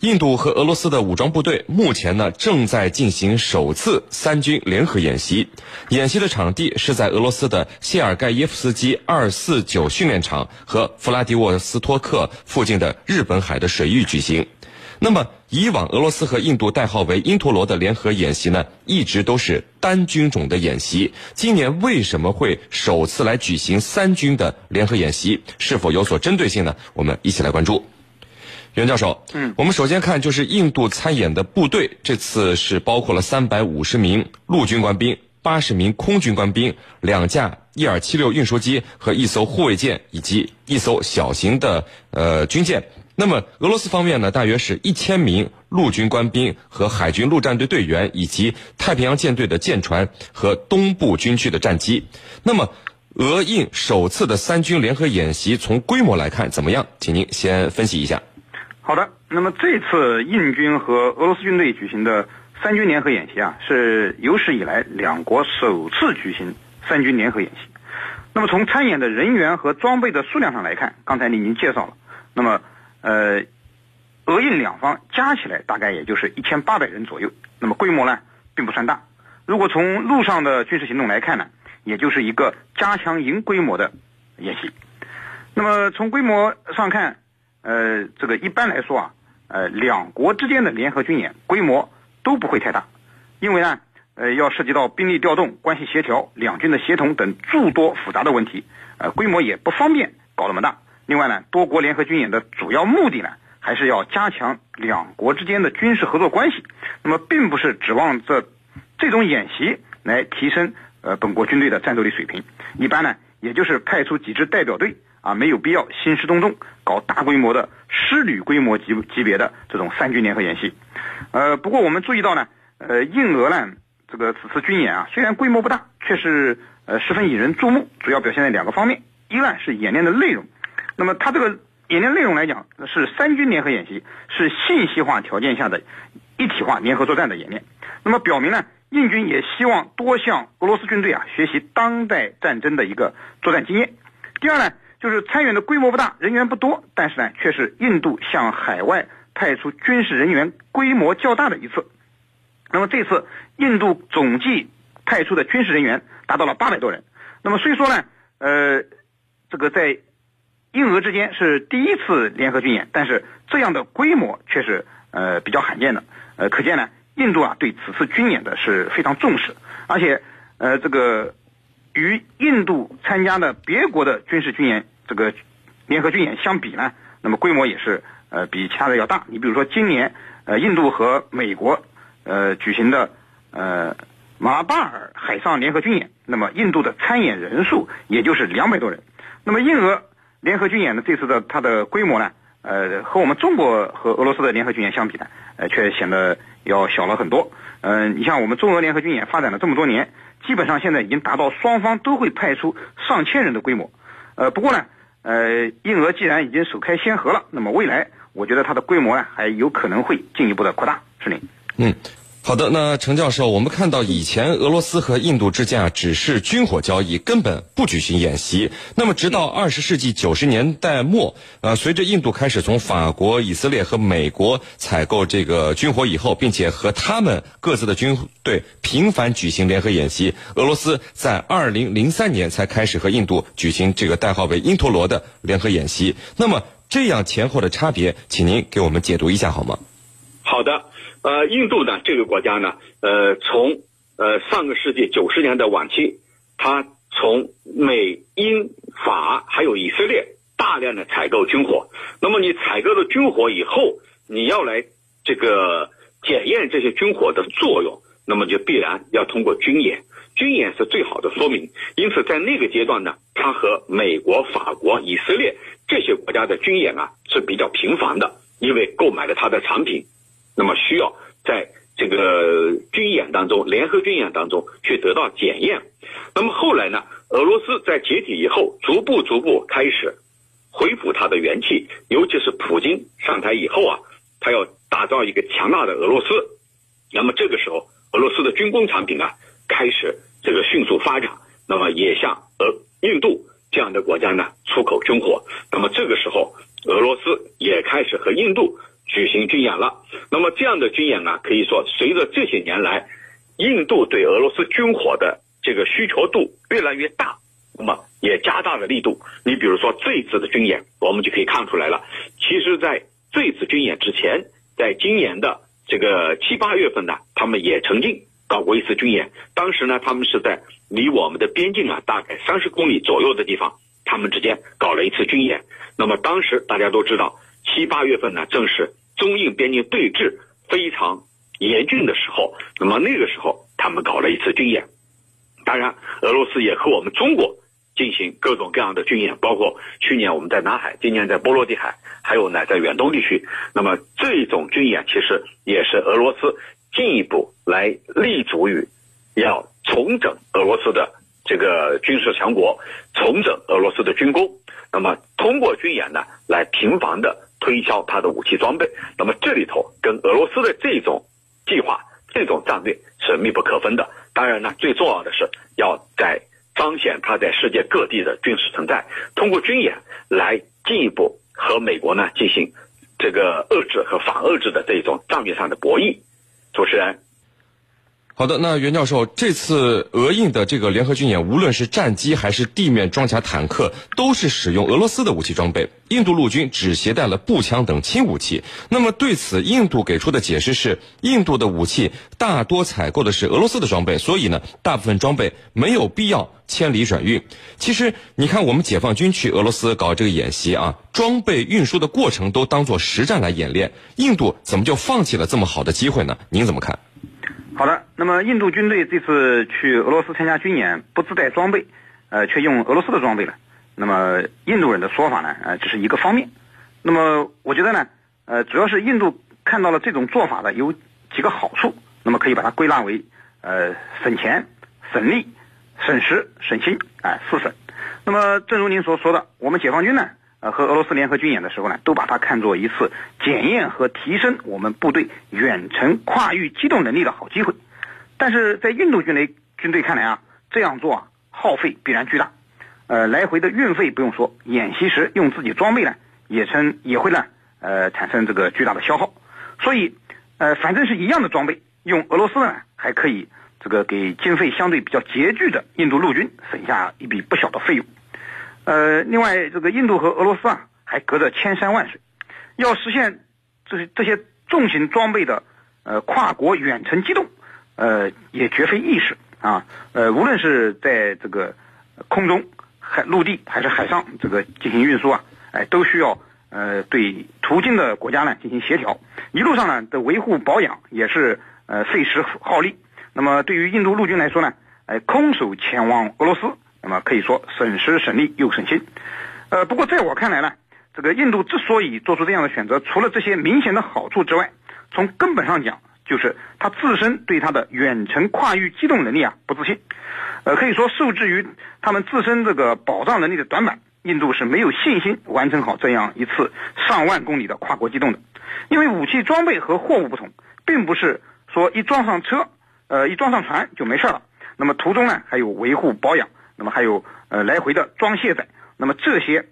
印度和俄罗斯的武装部队目前呢正在进行首次三军联合演习，演习的场地是在俄罗斯的谢尔盖耶夫斯基二四九训练场和弗拉迪沃斯托克附近的日本海的水域举行。那么，以往俄罗斯和印度代号为“因陀罗”的联合演习呢，一直都是单军种的演习。今年为什么会首次来举行三军的联合演习？是否有所针对性呢？我们一起来关注。袁教授，嗯，我们首先看就是印度参演的部队，这次是包括了三百五十名陆军官兵、八十名空军官兵、两架伊尔七六运输机和一艘护卫舰以及一艘小型的呃军舰。那么俄罗斯方面呢，大约是一千名陆军官兵和海军陆战队队员，以及太平洋舰队的舰船和东部军区的战机。那么俄印首次的三军联合演习，从规模来看怎么样？请您先分析一下。好的，那么这次印军和俄罗斯军队举行的三军联合演习啊，是有史以来两国首次举行三军联合演习。那么从参演的人员和装备的数量上来看，刚才你已经介绍了。那么，呃，俄印两方加起来大概也就是一千八百人左右。那么规模呢，并不算大。如果从陆上的军事行动来看呢，也就是一个加强营规模的演习。那么从规模上看。呃，这个一般来说啊，呃，两国之间的联合军演规模都不会太大，因为呢，呃，要涉及到兵力调动、关系协调、两军的协同等诸多复杂的问题，呃，规模也不方便搞那么大。另外呢，多国联合军演的主要目的呢，还是要加强两国之间的军事合作关系。那么，并不是指望这这种演习来提升呃本国军队的战斗力水平。一般呢，也就是派出几支代表队。啊，没有必要兴师动众搞大规模的师旅规模级级别的这种三军联合演习。呃，不过我们注意到呢，呃，印俄呢这个此次军演啊，虽然规模不大，却是呃十分引人注目。主要表现在两个方面，一呢是演练的内容。那么它这个演练内容来讲，是三军联合演习，是信息化条件下的一体化联合作战的演练。那么表明呢，印军也希望多向俄罗斯军队啊学习当代战争的一个作战经验。第二呢。就是参演的规模不大，人员不多，但是呢，却是印度向海外派出军事人员规模较大的一次。那么这次印度总计派出的军事人员达到了八百多人。那么虽说呢，呃，这个在印俄之间是第一次联合军演，但是这样的规模却是呃比较罕见的。呃，可见呢，印度啊对此次军演的是非常重视，而且呃这个。与印度参加的别国的军事军演，这个联合军演相比呢，那么规模也是呃比其他的要大。你比如说今年呃印度和美国呃举行的呃马巴尔海上联合军演，那么印度的参演人数也就是两百多人。那么印俄联合军演呢，这次的它的规模呢，呃和我们中国和俄罗斯的联合军演相比呢，呃却显得要小了很多。嗯，你像我们中俄联合军演发展了这么多年。基本上现在已经达到双方都会派出上千人的规模，呃，不过呢，呃，印俄既然已经首开先河了，那么未来我觉得它的规模呢还有可能会进一步的扩大，是您。嗯。好的，那程教授，我们看到以前俄罗斯和印度之间啊只是军火交易，根本不举行演习。那么，直到二十世纪九十年代末，呃，随着印度开始从法国、以色列和美国采购这个军火以后，并且和他们各自的军队频繁举行联合演习，俄罗斯在二零零三年才开始和印度举行这个代号为“因陀罗”的联合演习。那么，这样前后的差别，请您给我们解读一下好吗？好的。呃，印度呢，这个国家呢，呃，从呃上个世纪九十年代晚期，它从美、英、法还有以色列大量的采购军火。那么你采购了军火以后，你要来这个检验这些军火的作用，那么就必然要通过军演。军演是最好的说明。因此，在那个阶段呢，它和美国、法国、以色列这些国家的军演啊是比较频繁的，因为购买了它的产品。那么需要在这个军演当中，联合军演当中去得到检验。那么后来呢？俄罗斯在解体以后，逐步逐步开始恢复它的元气。尤其是普京上台以后啊，他要打造一个强大的俄罗斯。那么这个时候，俄罗斯的军工产品啊，开始这个迅速发展。那么也向俄、印度这样的国家呢出口军火。那么这个时候，俄罗斯也开始和印度。举行军演了。那么这这样的军演呢，可以说随着这些年来，印度对俄罗斯军火的这个需求度越来越大，那么也加大了力度。你比如说这次的军演，我们就可以看出来了。其实，在这次军演之前，在今年的这个七八月份呢，他们也曾经搞过一次军演。当时呢，他们是在离我们的边境啊大概三十公里左右的地方，他们之间搞了一次军演。那么当时大家都知道，七八月份呢，正是中印边境对峙非常严峻的时候。那么那个时候，他们搞了一次军演。当然，俄罗斯也和我们中国进行各种各样的军演，包括去年我们在南海，今年在波罗的海，还有呢在远东地区。那么这种军演其实也是俄罗斯进一步来立足于要重整俄罗斯的这个军事强国，重整俄罗斯的军工。那么通过军演呢，来频繁的推销他的武器装备。那么这里头跟俄罗斯的这种计划、这种战略是密不可分的。当然呢，最重要的是要在彰显他在世界各地的军事存在，通过军演来进一步和美国呢进行这个遏制和反遏制的这种战略上的博弈。主持人。好的，那袁教授，这次俄印的这个联合军演，无论是战机还是地面装甲坦克，都是使用俄罗斯的武器装备。印度陆军只携带了步枪等轻武器。那么对此，印度给出的解释是，印度的武器大多采购的是俄罗斯的装备，所以呢，大部分装备没有必要千里转运。其实，你看我们解放军去俄罗斯搞这个演习啊，装备运输的过程都当做实战来演练，印度怎么就放弃了这么好的机会呢？您怎么看？好的，那么印度军队这次去俄罗斯参加军演，不自带装备，呃，却用俄罗斯的装备了。那么印度人的说法呢，呃，只是一个方面。那么我觉得呢，呃，主要是印度看到了这种做法的有几个好处，那么可以把它归纳为，呃，省钱、省力、省时、省心，哎，四省。那么正如您所说的，我们解放军呢？呃，和俄罗斯联合军演的时候呢，都把它看作一次检验和提升我们部队远程跨域机动能力的好机会。但是在印度军雷军队看来啊，这样做啊耗费必然巨大，呃，来回的运费不用说，演习时用自己装备呢，也称也会呢，呃，产生这个巨大的消耗。所以，呃，反正是一样的装备，用俄罗斯呢还可以这个给经费相对比较拮据的印度陆军省下一笔不小的费用。呃，另外，这个印度和俄罗斯啊，还隔着千山万水，要实现这些这些重型装备的呃跨国远程机动，呃，也绝非易事啊。呃，无论是在这个空中、海陆地还是海上，这个进行运输啊，哎，都需要呃对途经的国家呢进行协调，一路上呢的维护保养也是呃费时耗力。那么对于印度陆军来说呢，哎，空手前往俄罗斯。那么可以说省时省力又省心，呃，不过在我看来呢，这个印度之所以做出这样的选择，除了这些明显的好处之外，从根本上讲，就是他自身对他的远程跨域机动能力啊不自信，呃，可以说受制于他们自身这个保障能力的短板，印度是没有信心完成好这样一次上万公里的。跨国机动的，因为武器装备和货物不同，并不是说一装上车，呃，一装上船就没事了，那么途中呢还有维护保养。那么还有呃来回的装卸载，那么这些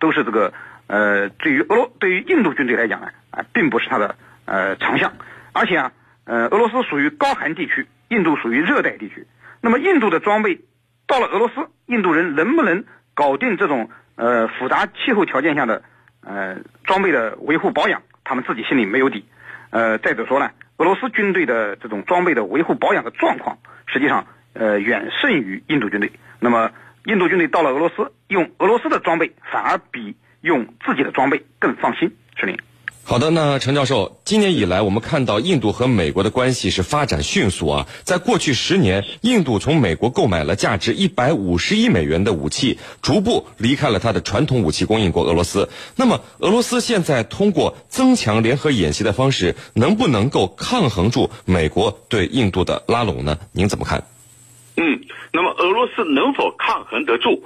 都是这个呃对于俄罗对于印度军队来讲呢啊并不是它的呃长项，而且啊呃俄罗斯属于高寒地区，印度属于热带地区，那么印度的装备到了俄罗斯，印度人能不能搞定这种呃复杂气候条件下的呃装备的维护保养，他们自己心里没有底，呃再者说呢，俄罗斯军队的这种装备的维护保养的状况，实际上。呃，远胜于印度军队。那么，印度军队到了俄罗斯，用俄罗斯的装备反而比用自己的装备更放心。是您。好的，那陈教授，今年以来，我们看到印度和美国的关系是发展迅速啊。在过去十年，印度从美国购买了价值一百五十亿美元的武器，逐步离开了它的传统武器供应国俄罗斯。那么，俄罗斯现在通过增强联合演习的方式，能不能够抗衡住美国对印度的拉拢呢？您怎么看？嗯，那么俄罗斯能否抗衡得住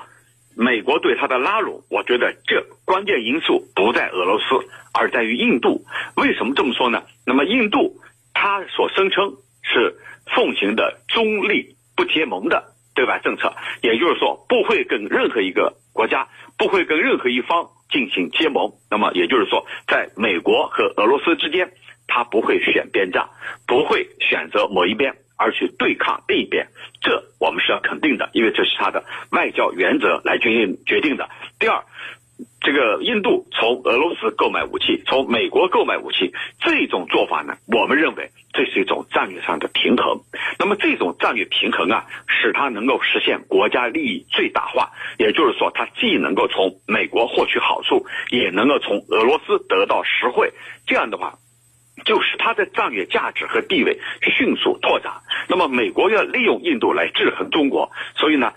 美国对他的拉拢？我觉得这关键因素不在俄罗斯，而在于印度。为什么这么说呢？那么印度他所声称是奉行的中立不结盟的对外政策，也就是说不会跟任何一个国家，不会跟任何一方进行结盟。那么也就是说，在美国和俄罗斯之间，他不会选边站，不会选择某一边而去对抗另一边。这我们是要肯定的，因为这是他的外交原则来决定决定的。第二。这个印度从俄罗斯购买武器，从美国购买武器，这种做法呢，我们认为这是一种战略上的平衡。那么这种战略平衡啊，使它能够实现国家利益最大化，也就是说，它既能够从美国获取好处，也能够从俄罗斯得到实惠。这样的话，就使它的战略价值和地位迅速拓展。那么，美国要利用印度来制衡中国，所以呢。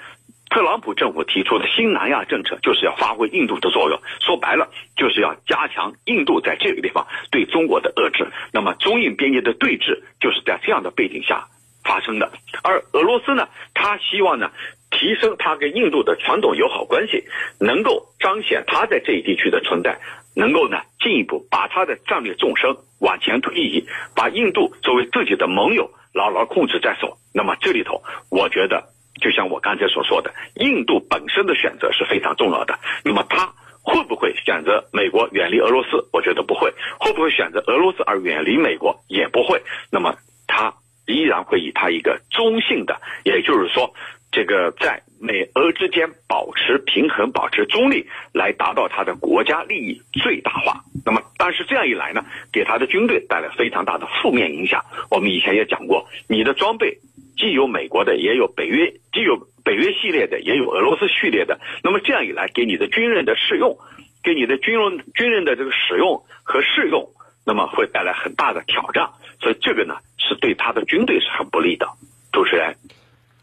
特朗普政府提出的新南亚政策就是要发挥印度的作用，说白了就是要加强印度在这个地方对中国的遏制。那么中印边界的对峙就是在这样的背景下发生的。而俄罗斯呢，他希望呢提升他跟印度的传统友好关系，能够彰显他在这一地区的存在，能够呢进一步把他的战略纵深往前推移，把印度作为自己的盟友牢牢控制在手。那么这里头，我觉得。就像我刚才所说的，印度本身的选择是非常重要的。那么，他会不会选择美国远离俄罗斯？我觉得不会。会不会选择俄罗斯而远离美国？也不会。那么，他依然会以他一个中性的，也就是说，这个在美俄之间保持平衡、保持中立，来达到他的国家利益最大化。那么，但是这样一来呢，给他的军队带来非常大的负面影响。我们以前也讲过，你的装备。既有美国的，也有北约，既有北约系列的，也有俄罗斯序列的。那么这样一来，给你的军人的适用，给你的军人军人的这个使用和适用，那么会带来很大的挑战。所以这个呢，是对他的军队是很不利的。主持人。